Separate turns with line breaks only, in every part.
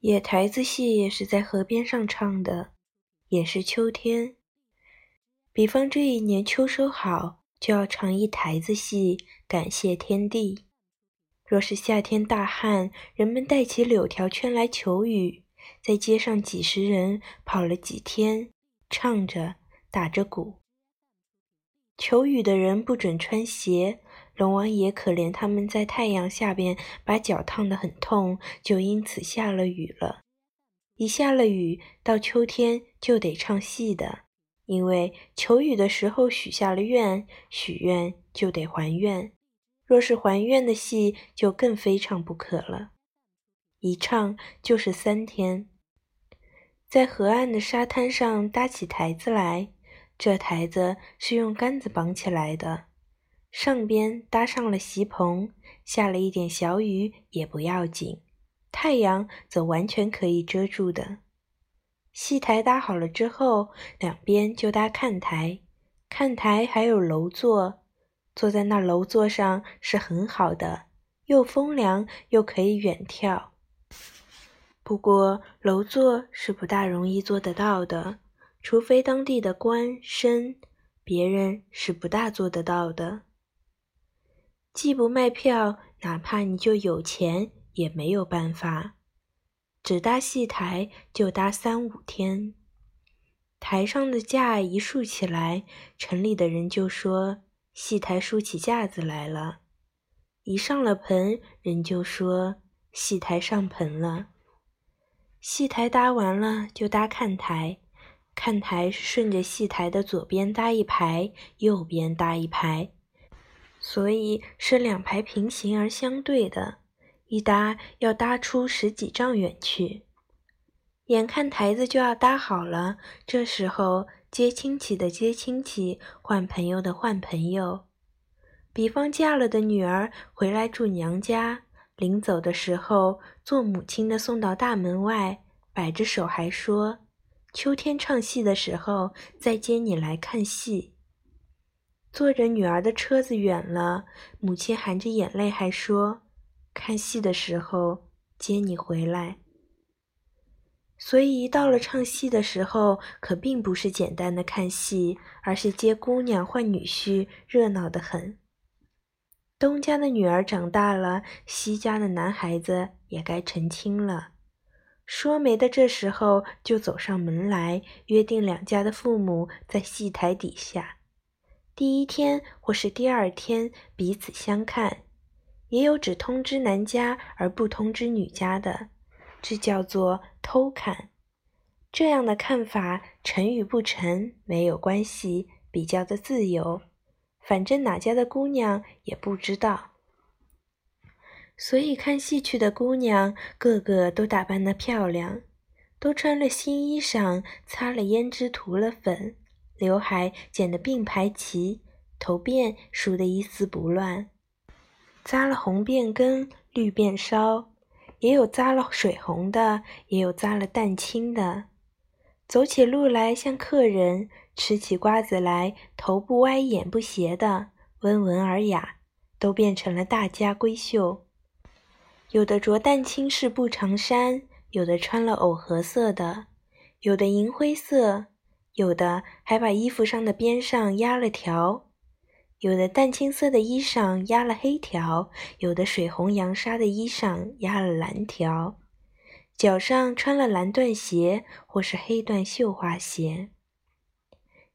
野台子戏也是在河边上唱的，也是秋天。比方这一年秋收好，就要唱一台子戏，感谢天地。若是夏天大旱，人们带起柳条圈来求雨，在街上几十人跑了几天，唱着打着鼓。求雨的人不准穿鞋。龙王爷可怜他们在太阳下边把脚烫得很痛，就因此下了雨了。一下了雨，到秋天就得唱戏的，因为求雨的时候许下了愿，许愿就得还愿。若是还愿的戏，就更非唱不可了。一唱就是三天，在河岸的沙滩上搭起台子来，这台子是用杆子绑起来的。上边搭上了席棚，下了一点小雨也不要紧，太阳则完全可以遮住的。戏台搭好了之后，两边就搭看台，看台还有楼座，坐在那楼座上是很好的，又风凉又可以远眺。不过楼座是不大容易做得到的，除非当地的官绅，别人是不大做得到的。既不卖票，哪怕你就有钱，也没有办法。只搭戏台就搭三五天，台上的架一竖起来，城里的人就说戏台竖起架子来了；一上了棚，人就说戏台上棚了。戏台搭完了，就搭看台，看台是顺着戏台的左边搭一排，右边搭一排。所以是两排平行而相对的，一搭要搭出十几丈远去。眼看台子就要搭好了，这时候接亲戚的接亲戚，换朋友的换朋友。比方嫁了的女儿回来住娘家，临走的时候，做母亲的送到大门外，摆着手还说：“秋天唱戏的时候，再接你来看戏。”坐着女儿的车子远了，母亲含着眼泪还说：“看戏的时候接你回来。”所以一到了唱戏的时候，可并不是简单的看戏，而是接姑娘换女婿，热闹得很。东家的女儿长大了，西家的男孩子也该成亲了。说媒的这时候就走上门来，约定两家的父母在戏台底下。第一天或是第二天彼此相看，也有只通知男家而不通知女家的，这叫做偷看。这样的看法成与不成没有关系，比较的自由，反正哪家的姑娘也不知道。所以看戏去的姑娘个个都打扮得漂亮，都穿了新衣裳，擦了胭脂，涂了粉。刘海剪得并排齐，头辫梳得一丝不乱，扎了红辫根、绿辫梢，也有扎了水红的，也有扎了淡青的。走起路来像客人，吃起瓜子来头不歪眼不斜的，温文尔雅，都变成了大家闺秀。有的着淡青式布长衫，有的穿了藕荷色的，有的银灰色。有的还把衣服上的边上压了条，有的淡青色的衣裳压了黑条，有的水红洋纱的衣裳压了蓝条，脚上穿了蓝缎鞋或是黑缎绣花鞋，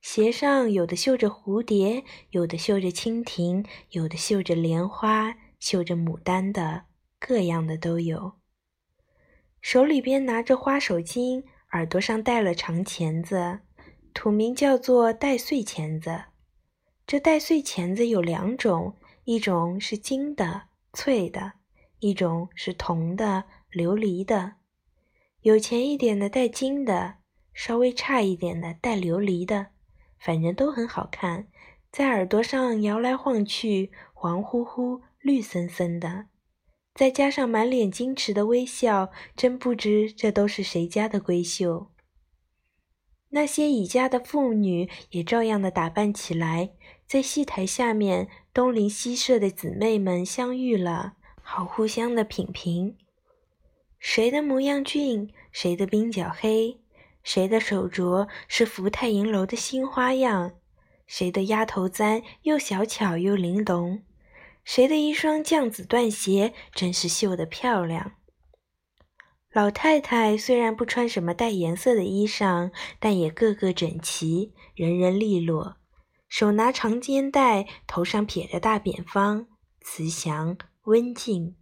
鞋上有的绣着蝴蝶，有的绣着蜻蜓，有的绣着莲花，绣着牡丹的，各样的都有。手里边拿着花手巾，耳朵上戴了长钳子。土名叫做带穗钳子，这带穗钳子有两种，一种是金的脆的，一种是铜的琉璃的。有钱一点的带金的，稍微差一点的带琉璃的，反正都很好看，在耳朵上摇来晃去，黄乎乎、绿森森的，再加上满脸矜持的微笑，真不知这都是谁家的闺秀。那些已嫁的妇女也照样的打扮起来，在戏台下面东邻西舍的姊妹们相遇了，好互相的品评。谁的模样俊，谁的鬓角黑，谁的手镯是福泰银楼的新花样，谁的丫头簪又小巧又玲珑，谁的一双绛紫缎鞋真是绣得漂亮。老太太虽然不穿什么带颜色的衣裳，但也个个整齐，人人利落，手拿长肩带，头上撇着大扁方，慈祥温静。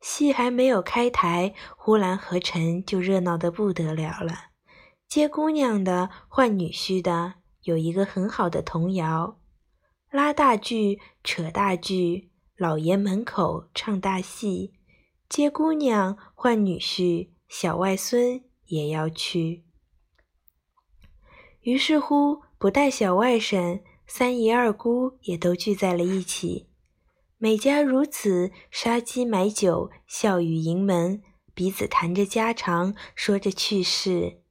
戏还没有开台，呼兰河城就热闹得不得了了。接姑娘的、换女婿的，有一个很好的童谣：拉大锯，扯大锯，老爷门口唱大戏。接姑娘换女婿，小外孙也要去。于是乎，不带小外甥，三姨二姑也都聚在了一起。每家如此，杀鸡买酒，笑语盈门，彼此谈着家常，说着趣事。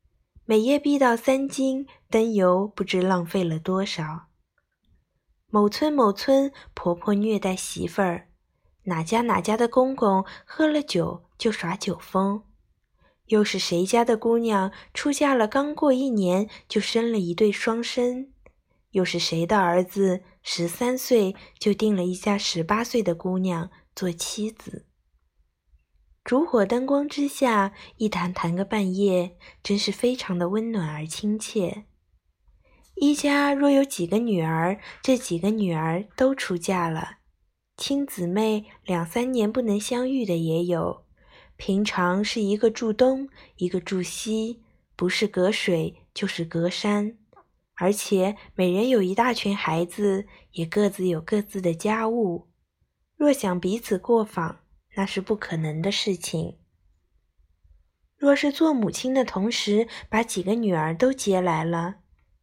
每夜必到三更，灯油不知浪费了多少。某村某村，婆婆虐待媳妇儿。哪家哪家的公公喝了酒就耍酒疯，又是谁家的姑娘出嫁了刚过一年就生了一对双生，又是谁的儿子十三岁就定了一家十八岁的姑娘做妻子。烛火灯光之下，一谈谈个半夜，真是非常的温暖而亲切。一家若有几个女儿，这几个女儿都出嫁了。亲姊妹两三年不能相遇的也有，平常是一个住东，一个住西，不是隔水就是隔山，而且每人有一大群孩子，也各自有各自的家务。若想彼此过访，那是不可能的事情。若是做母亲的同时把几个女儿都接来了，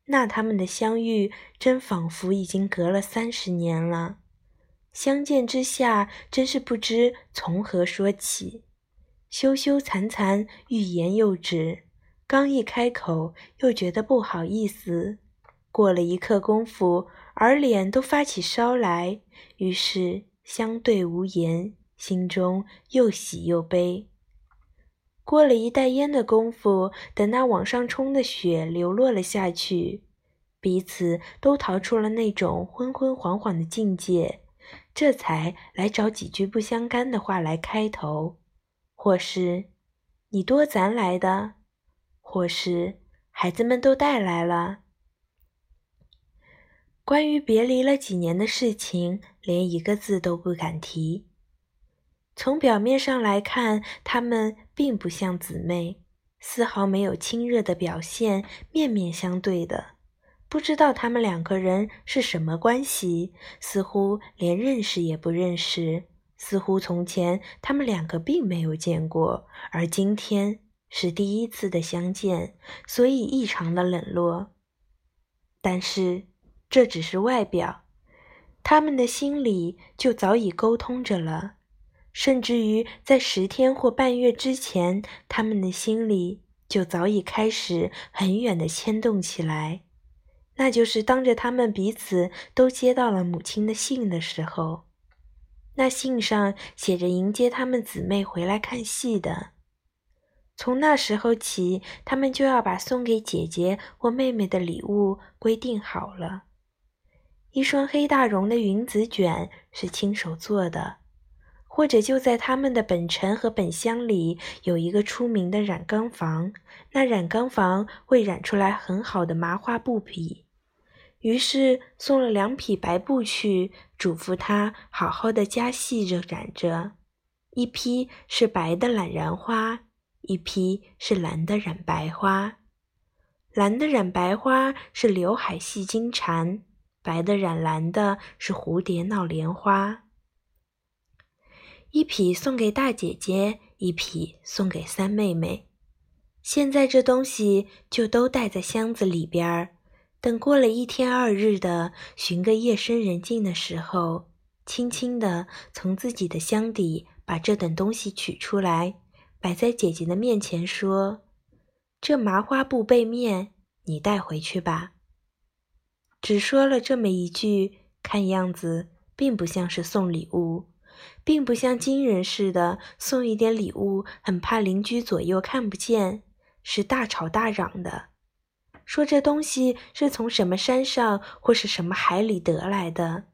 那他们的相遇真仿佛已经隔了三十年了。相见之下，真是不知从何说起，羞羞惭惭，欲言又止。刚一开口，又觉得不好意思。过了一刻功夫，耳脸都发起烧来，于是相对无言，心中又喜又悲。过了一袋烟的功夫，等那往上冲的雪流落了下去，彼此都逃出了那种昏昏恍恍的境界。这才来找几句不相干的话来开头，或是你多咱来的，或是孩子们都带来了。关于别离了几年的事情，连一个字都不敢提。从表面上来看，他们并不像姊妹，丝毫没有亲热的表现，面面相对的。不知道他们两个人是什么关系，似乎连认识也不认识，似乎从前他们两个并没有见过，而今天是第一次的相见，所以异常的冷落。但是这只是外表，他们的心里就早已沟通着了，甚至于在十天或半月之前，他们的心里就早已开始很远的牵动起来。那就是当着他们彼此都接到了母亲的信的时候，那信上写着迎接他们姊妹回来看戏的。从那时候起，他们就要把送给姐姐或妹妹的礼物规定好了。一双黑大绒的云子卷是亲手做的，或者就在他们的本城和本乡里有一个出名的染缸房，那染缸房会染出来很好的麻花布匹。于是送了两匹白布去，嘱咐他好好的加细着染着。一批是白的染蓝花，一批是蓝的染白花。蓝的染白花是刘海戏金蝉，白的染蓝的是蝴蝶闹莲花。一匹送给大姐姐，一匹送给三妹妹。现在这东西就都带在箱子里边儿。等过了一天二日的，寻个夜深人静的时候，轻轻地从自己的箱底把这等东西取出来，摆在姐姐的面前，说：“这麻花布背面，你带回去吧。”只说了这么一句，看样子并不像是送礼物，并不像今人似的送一点礼物，很怕邻居左右看不见，是大吵大嚷的，说这东西是从什么山上或是什么海里得来的，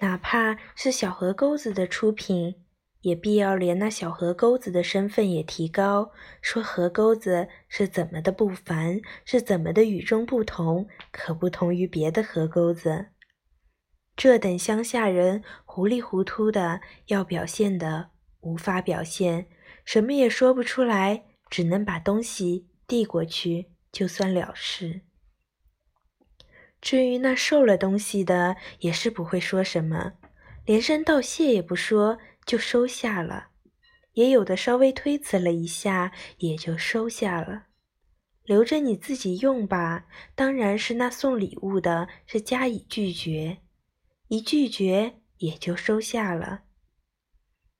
哪怕是小河沟子的出品。也必要连那小河沟子的身份也提高，说河沟子是怎么的不凡，是怎么的与众不同，可不同于别的河沟子。这等乡下人糊里糊涂的，要表现的无法表现，什么也说不出来，只能把东西递过去，就算了事。至于那受了东西的，也是不会说什么，连声道谢也不说。就收下了，也有的稍微推辞了一下，也就收下了，留着你自己用吧。当然是那送礼物的，是加以拒绝，一拒绝也就收下了。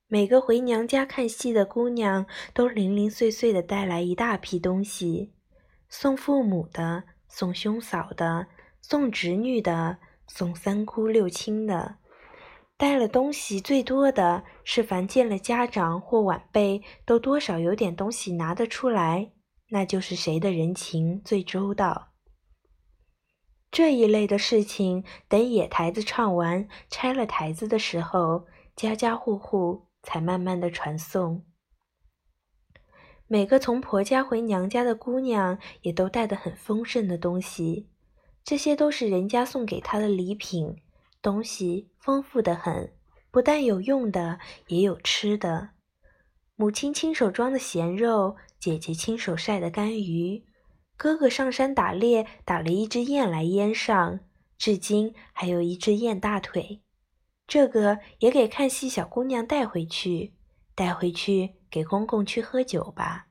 每个回娘家看戏的姑娘，都零零碎碎的带来一大批东西，送父母的，送兄嫂的，送侄女的，送三姑六亲的。带了东西最多的是，凡见了家长或晚辈，都多少有点东西拿得出来，那就是谁的人情最周到。这一类的事情，等野台子唱完，拆了台子的时候，家家户户才慢慢的传送。每个从婆家回娘家的姑娘，也都带得很丰盛的东西，这些都是人家送给她的礼品。东西丰富的很，不但有用的，也有吃的。母亲亲手装的咸肉，姐姐亲手晒的干鱼，哥哥上山打猎打了一只雁来腌上，至今还有一只雁大腿。这个也给看戏小姑娘带回去，带回去给公公去喝酒吧。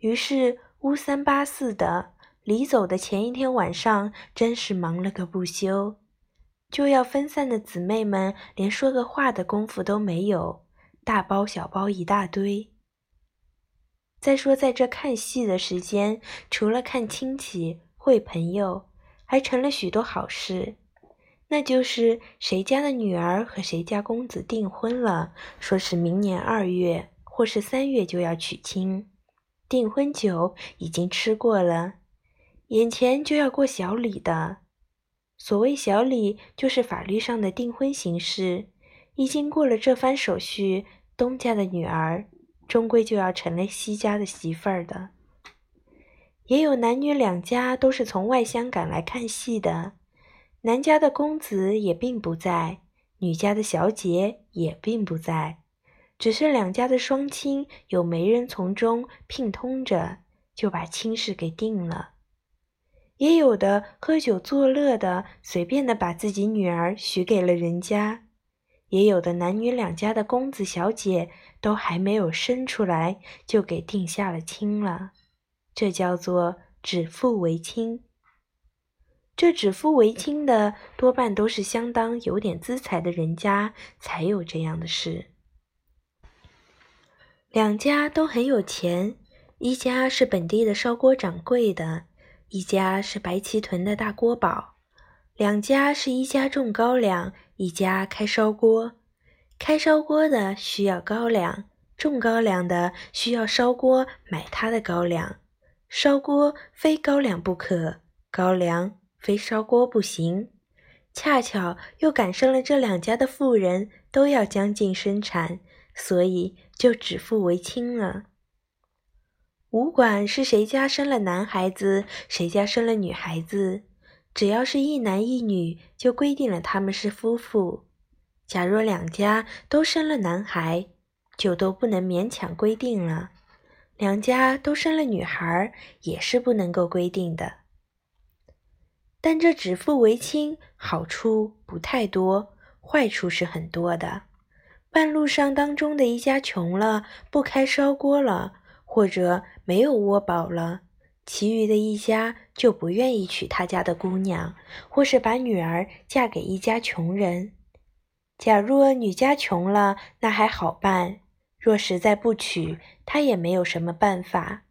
于是乌三八四的，离走的前一天晚上，真是忙了个不休。就要分散的姊妹们，连说个话的功夫都没有，大包小包一大堆。再说，在这看戏的时间，除了看亲戚会朋友，还成了许多好事，那就是谁家的女儿和谁家公子订婚了，说是明年二月或是三月就要娶亲，订婚酒已经吃过了，眼前就要过小礼的。所谓小礼，就是法律上的订婚形式。一经过了这番手续，东家的女儿终归就要成了西家的媳妇儿的。也有男女两家都是从外乡赶来看戏的，男家的公子也并不在，女家的小姐也并不在，只是两家的双亲有媒人从中聘通着，就把亲事给定了。也有的喝酒作乐的，随便的把自己女儿许给了人家；也有的男女两家的公子小姐都还没有生出来，就给定下了亲了。这叫做指腹为亲。这指腹为亲的，多半都是相当有点资财的人家才有这样的事。两家都很有钱，一家是本地的烧锅掌柜的。一家是白旗屯的大锅宝，两家是一家种高粱，一家开烧锅。开烧锅的需要高粱，种高粱的需要烧锅买他的高粱。烧锅非高粱不可，高粱非烧锅不行。恰巧又赶上了这两家的妇人都要将近生产，所以就指腹为亲了。无管是谁家生了男孩子，谁家生了女孩子，只要是一男一女，就规定了他们是夫妇。假若两家都生了男孩，就都不能勉强规定了；两家都生了女孩，也是不能够规定的。但这指腹为亲，好处不太多，坏处是很多的。半路上当中的一家穷了，不开烧锅了。或者没有窝宝了，其余的一家就不愿意娶他家的姑娘，或是把女儿嫁给一家穷人。假若女家穷了，那还好办；若实在不娶，他也没有什么办法。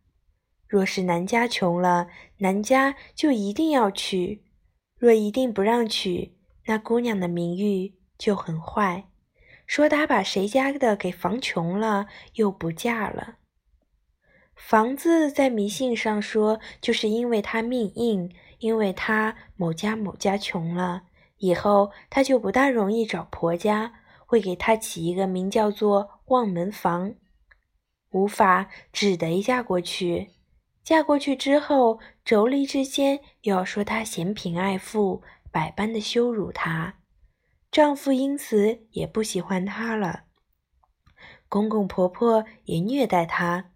若是男家穷了，男家就一定要娶；若一定不让娶，那姑娘的名誉就很坏，说他把谁家的给房穷了，又不嫁了。房子在迷信上说，就是因为他命硬，因为他某家某家穷了，以后他就不大容易找婆家，会给他起一个名叫做望门房，无法只得嫁过去。嫁过去之后，妯娌之间又要说她嫌贫爱富，百般的羞辱她，丈夫因此也不喜欢她了，公公婆婆也虐待她。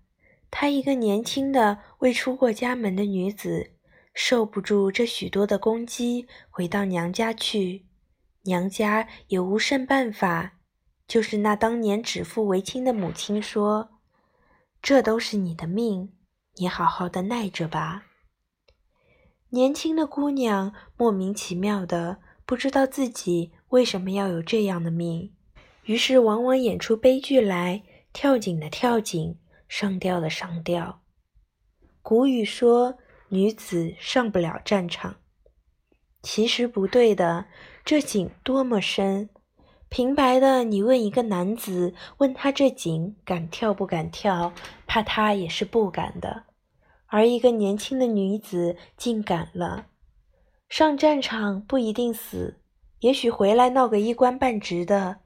她一个年轻的未出过家门的女子，受不住这许多的攻击，回到娘家去。娘家也无甚办法，就是那当年指腹为亲的母亲说：“这都是你的命，你好好的耐着吧。”年轻的姑娘莫名其妙的，不知道自己为什么要有这样的命，于是往往演出悲剧来，跳井的跳井。上吊的上吊。古语说女子上不了战场，其实不对的。这井多么深，平白的你问一个男子，问他这井敢跳不敢跳，怕他也是不敢的。而一个年轻的女子竟敢了。上战场不一定死，也许回来闹个一官半职的。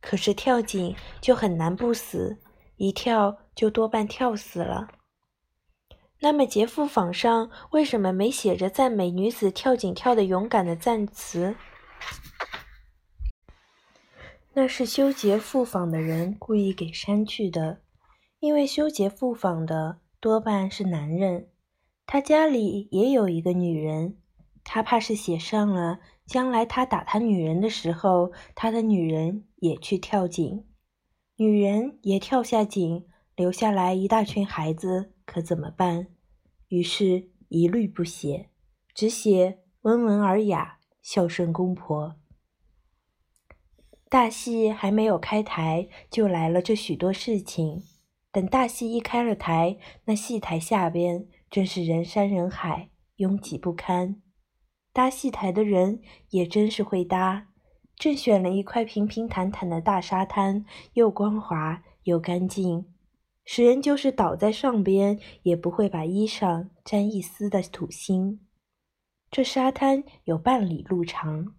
可是跳井就很难不死。一跳就多半跳死了。那么劫富坊上为什么没写着赞美女子跳井跳的勇敢的赞词？那是修劫富坊的人故意给删去的，因为修劫富坊的多半是男人，他家里也有一个女人，他怕是写上了，将来他打他女人的时候，他的女人也去跳井。女人也跳下井，留下来一大群孩子，可怎么办？于是，一律不写，只写温文尔雅、孝顺公婆。大戏还没有开台，就来了这许多事情。等大戏一开了台，那戏台下边真是人山人海，拥挤不堪。搭戏台的人也真是会搭。正选了一块平平坦坦的大沙滩，又光滑又干净，使人就是倒在上边，也不会把衣裳沾一丝的土腥。这沙滩有半里路长，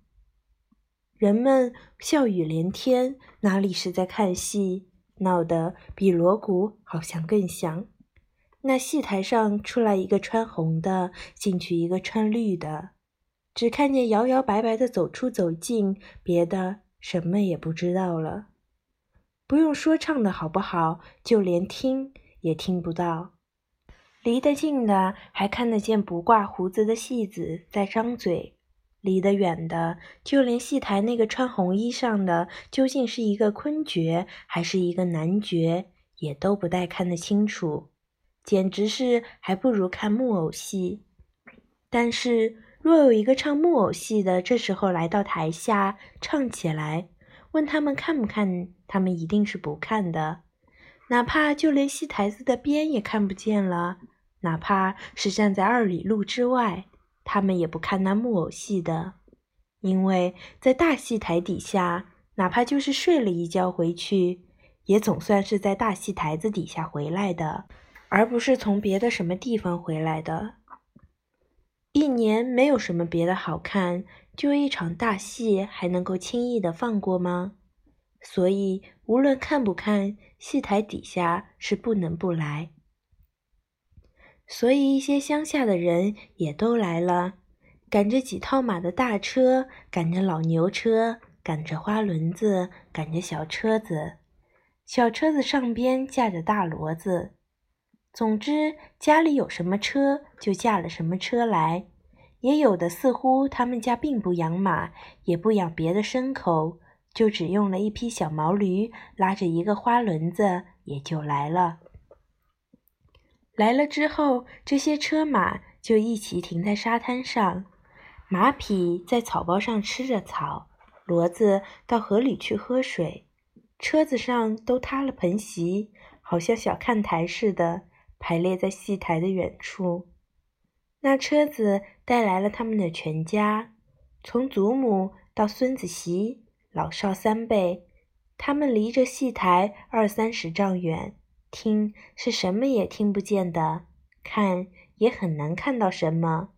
人们笑语连天，哪里是在看戏，闹得比锣鼓好像更响。那戏台上出来一个穿红的，进去一个穿绿的。只看见摇摇摆摆的走出走进，别的什么也不知道了。不用说唱的好不好，就连听也听不到。离得近的还看得见不挂胡子的戏子在张嘴，离得远的，就连戏台那个穿红衣裳的究竟是一个昆角还是一个男角，也都不带看得清楚，简直是还不如看木偶戏。但是。若有一个唱木偶戏的，这时候来到台下唱起来，问他们看不看，他们一定是不看的。哪怕就连戏台子的边也看不见了，哪怕是站在二里路之外，他们也不看那木偶戏的，因为在大戏台底下，哪怕就是睡了一觉回去，也总算是在大戏台子底下回来的，而不是从别的什么地方回来的。一年没有什么别的好看，就一场大戏还能够轻易的放过吗？所以无论看不看，戏台底下是不能不来。所以一些乡下的人也都来了，赶着几套马的大车，赶着老牛车，赶着花轮子，赶着小车子，小车子上边架着大骡子。总之，家里有什么车，就驾了什么车来。也有的似乎他们家并不养马，也不养别的牲口，就只用了一匹小毛驴，拉着一个花轮子，也就来了。来了之后，这些车马就一起停在沙滩上，马匹在草包上吃着草，骡子到河里去喝水，车子上都塌了盆席，好像小看台似的。排列在戏台的远处，那车子带来了他们的全家，从祖母到孙子媳，老少三辈，他们离着戏台二三十丈远，听是什么也听不见的，看也很难看到什么，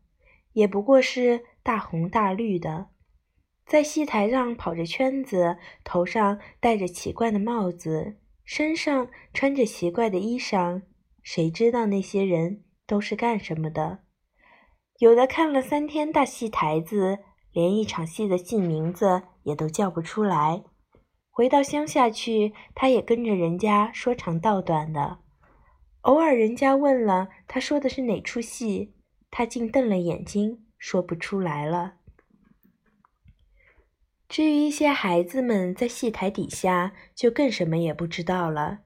也不过是大红大绿的，在戏台上跑着圈子，头上戴着奇怪的帽子，身上穿着奇怪的衣裳，谁知道那些人都是干什么的？有的看了三天大戏台子。连一场戏的戏名字也都叫不出来。回到乡下去，他也跟着人家说长道短的。偶尔人家问了，他说的是哪出戏，他竟瞪了眼睛，说不出来了。至于一些孩子们在戏台底下，就更什么也不知道了，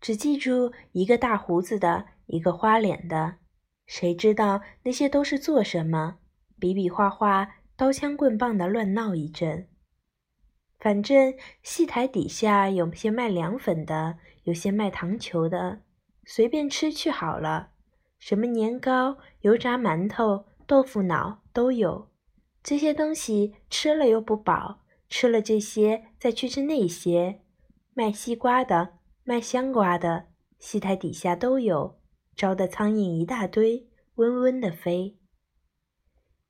只记住一个大胡子的，一个花脸的。谁知道那些都是做什么？比比划划。刀枪棍棒的乱闹一阵，反正戏台底下有些卖凉粉的，有些卖糖球的，随便吃去好了。什么年糕、油炸馒头、豆腐脑都有。这些东西吃了又不饱，吃了这些再去吃那些。卖西瓜的、卖香瓜的，戏台底下都有，招的苍蝇一大堆，嗡嗡的飞。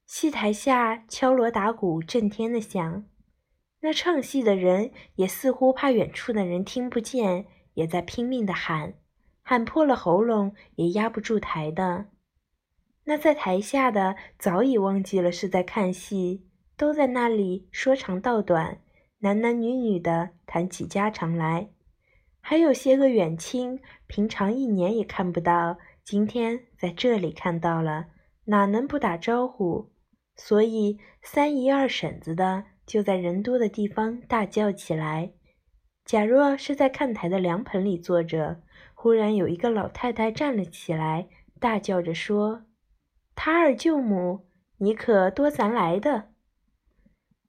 戏台下敲锣打鼓，震天的响。那唱戏的人也似乎怕远处的人听不见，也在拼命的喊，喊破了喉咙也压不住台的。那在台下的早已忘记了是在看戏，都在那里说长道短，男男女女的谈起家常来。还有些个远亲，平常一年也看不到，今天在这里看到了，哪能不打招呼？所以，三姨二婶子的就在人多的地方大叫起来。假若是在看台的凉棚里坐着，忽然有一个老太太站了起来，大叫着说：“他二舅母，你可多咱来的！”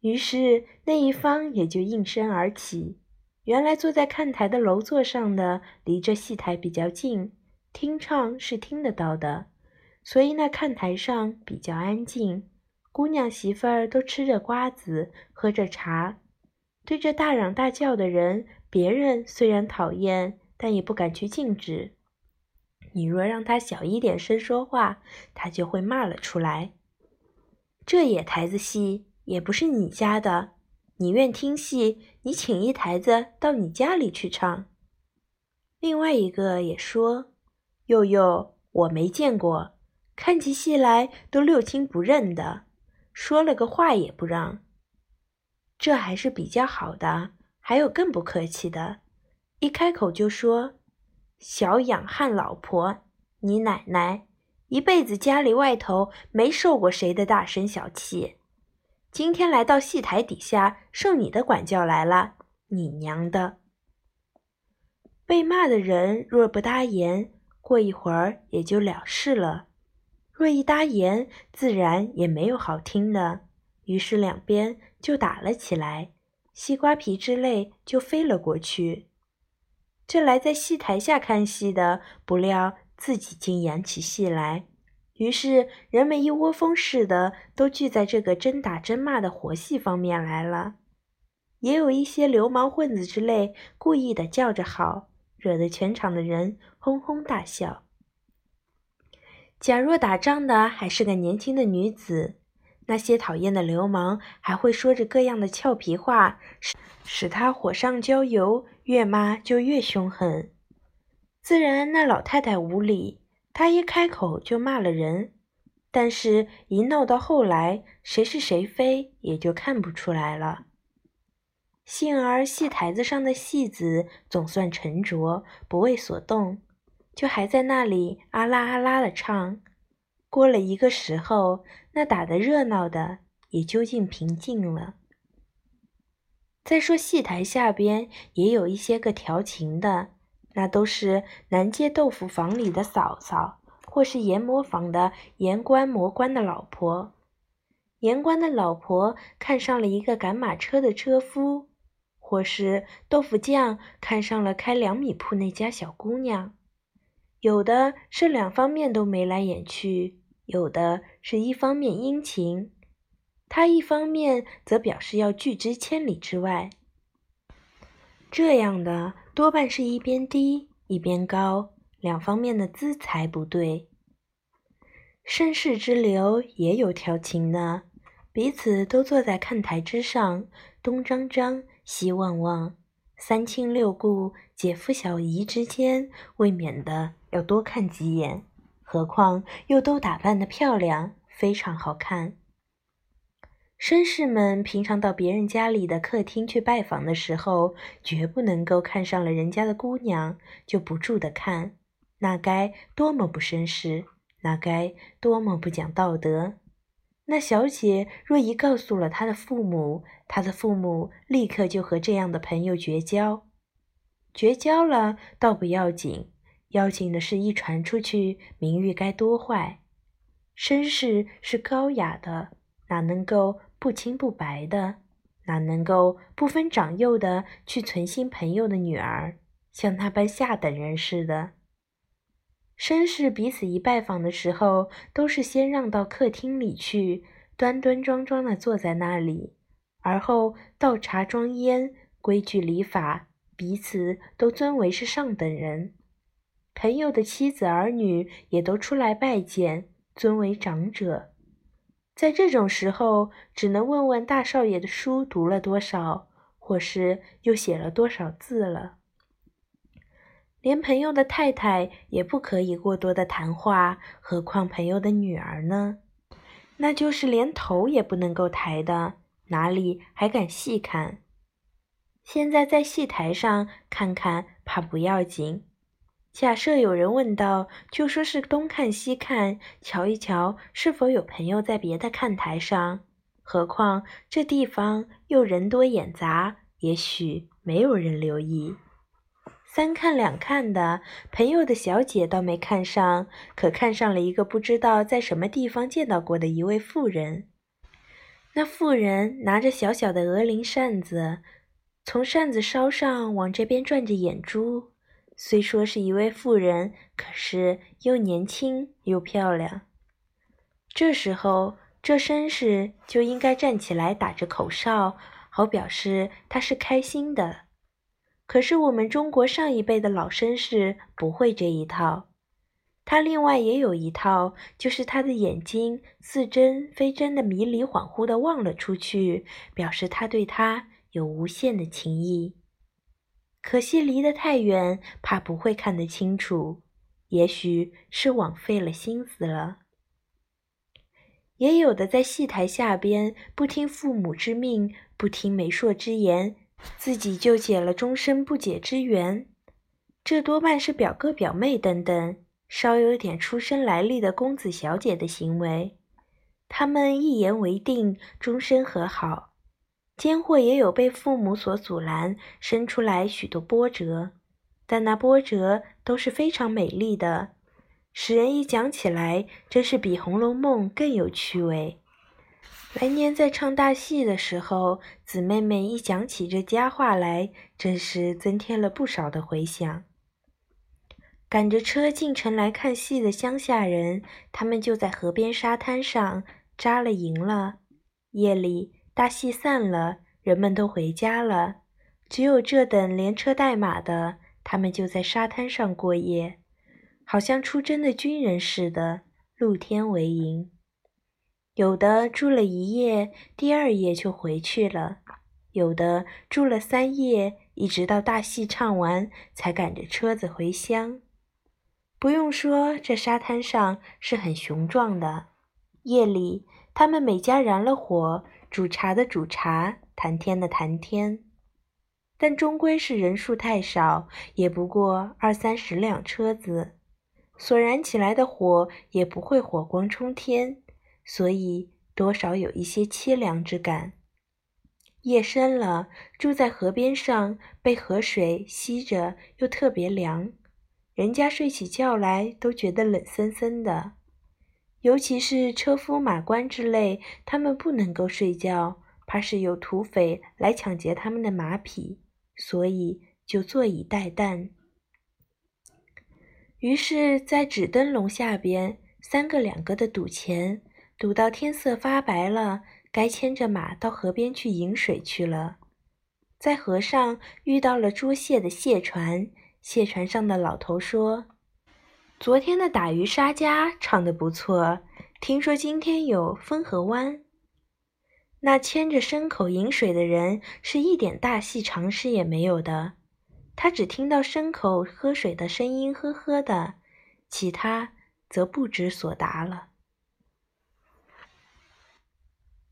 于是那一方也就应声而起。原来坐在看台的楼座上的，离这戏台比较近，听唱是听得到的，所以那看台上比较安静。姑娘媳妇儿都吃着瓜子，喝着茶，对着大嚷大叫的人，别人虽然讨厌，但也不敢去禁止。你若让他小一点声说话，他就会骂了出来。这野台子戏也不是你家的，你愿听戏，你请一台子到你家里去唱。另外一个也说：“佑佑，我没见过，看起戏来都六亲不认的。”说了个话也不让，这还是比较好的。还有更不客气的，一开口就说：“小养汉老婆，你奶奶一辈子家里外头没受过谁的大声小气，今天来到戏台底下受你的管教来了，你娘的！”被骂的人若不答言，过一会儿也就了事了。若一搭言，自然也没有好听的，于是两边就打了起来，西瓜皮之类就飞了过去。这来在戏台下看戏的，不料自己竟演起戏来，于是人们一窝蜂似的都聚在这个真打真骂的活戏方面来了。也有一些流氓混子之类，故意的叫着好，惹得全场的人哄哄大笑。假若打仗的还是个年轻的女子，那些讨厌的流氓还会说着各样的俏皮话，使使她火上浇油，越骂就越凶狠。自然那老太太无理，她一开口就骂了人，但是一闹到后来，谁是谁非也就看不出来了。幸而戏台子上的戏子总算沉着，不为所动。就还在那里啊啦啊啦的唱，过了一个时候，那打得热闹的也究竟平静了。再说戏台下边也有一些个调情的，那都是南街豆腐坊里的嫂嫂，或是阎磨坊的盐官磨官的老婆。盐官的老婆看上了一个赶马车的车夫，或是豆腐匠看上了开粮米铺那家小姑娘。有的是两方面都眉来眼去，有的是一方面殷勤。他一方面则表示要拒之千里之外。这样的多半是一边低一边高，两方面的姿裁不对。绅士之流也有调情的，彼此都坐在看台之上，东张张，西望望，三亲六故、姐夫小姨之间，未免的要多看几眼。何况又都打扮的漂亮，非常好看。绅士们平常到别人家里的客厅去拜访的时候，绝不能够看上了人家的姑娘就不住的看，那该多么不绅士，那该多么不讲道德。那小姐若一告诉了她的父母，她的父母立刻就和这样的朋友绝交。绝交了倒不要紧。要紧的是，一传出去，名誉该多坏。绅士是高雅的，哪能够不清不白的？哪能够不分长幼的去存心朋友的女儿，像那般下等人似的？绅士彼此一拜访的时候，都是先让到客厅里去，端端庄庄的坐在那里，而后倒茶装烟，规矩礼法，彼此都尊为是上等人。朋友的妻子儿女也都出来拜见，尊为长者。在这种时候，只能问问大少爷的书读了多少，或是又写了多少字了。连朋友的太太也不可以过多的谈话，何况朋友的女儿呢？那就是连头也不能够抬的，哪里还敢细看？现在在戏台上看看，怕不要紧。假设有人问道，就说是东看西看，瞧一瞧是否有朋友在别的看台上。何况这地方又人多眼杂，也许没有人留意。三看两看的朋友的小姐倒没看上，可看上了一个不知道在什么地方见到过的一位妇人。那妇人拿着小小的鹅翎扇子，从扇子梢上往这边转着眼珠。虽说是一位妇人，可是又年轻又漂亮。这时候，这绅士就应该站起来打着口哨，好表示他是开心的。可是我们中国上一辈的老绅士不会这一套，他另外也有一套，就是他的眼睛似真非真的迷离恍惚的望了出去，表示他对他有无限的情意。可惜离得太远，怕不会看得清楚。也许是枉费了心思了。也有的在戏台下边不听父母之命，不听媒妁之言，自己就解了终身不解之缘。这多半是表哥表妹等等稍有点出身来历的公子小姐的行为。他们一言为定，终身和好。间或也有被父母所阻拦，生出来许多波折，但那波折都是非常美丽的，使人一讲起来，真是比《红楼梦》更有趣味。来年在唱大戏的时候，姊妹们一讲起这佳话来，真是增添了不少的回响。赶着车进城来看戏的乡下人，他们就在河边沙滩上扎了营了，夜里。大戏散了，人们都回家了，只有这等连车带马的，他们就在沙滩上过夜，好像出征的军人似的，露天为营。有的住了一夜，第二夜就回去了；有的住了三夜，一直到大戏唱完，才赶着车子回乡。不用说，这沙滩上是很雄壮的。夜里，他们每家燃了火。煮茶的煮茶，谈天的谈天，但终归是人数太少，也不过二三十辆车子，所燃起来的火也不会火光冲天，所以多少有一些凄凉之感。夜深了，住在河边上，被河水吸着，又特别凉，人家睡起觉来都觉得冷森森的。尤其是车夫、马官之类，他们不能够睡觉，怕是有土匪来抢劫他们的马匹，所以就坐以待旦。于是，在纸灯笼下边，三个两个的赌钱，赌到天色发白了，该牵着马到河边去饮水去了。在河上遇到了捉蟹的蟹船，蟹船上的老头说：“昨天的打鱼杀家唱的不错，听说今天有风和湾。”那牵着牲口饮水的人是一点大戏常识也没有的，他只听到牲口喝水的声音，呵呵的，其他则不知所答了。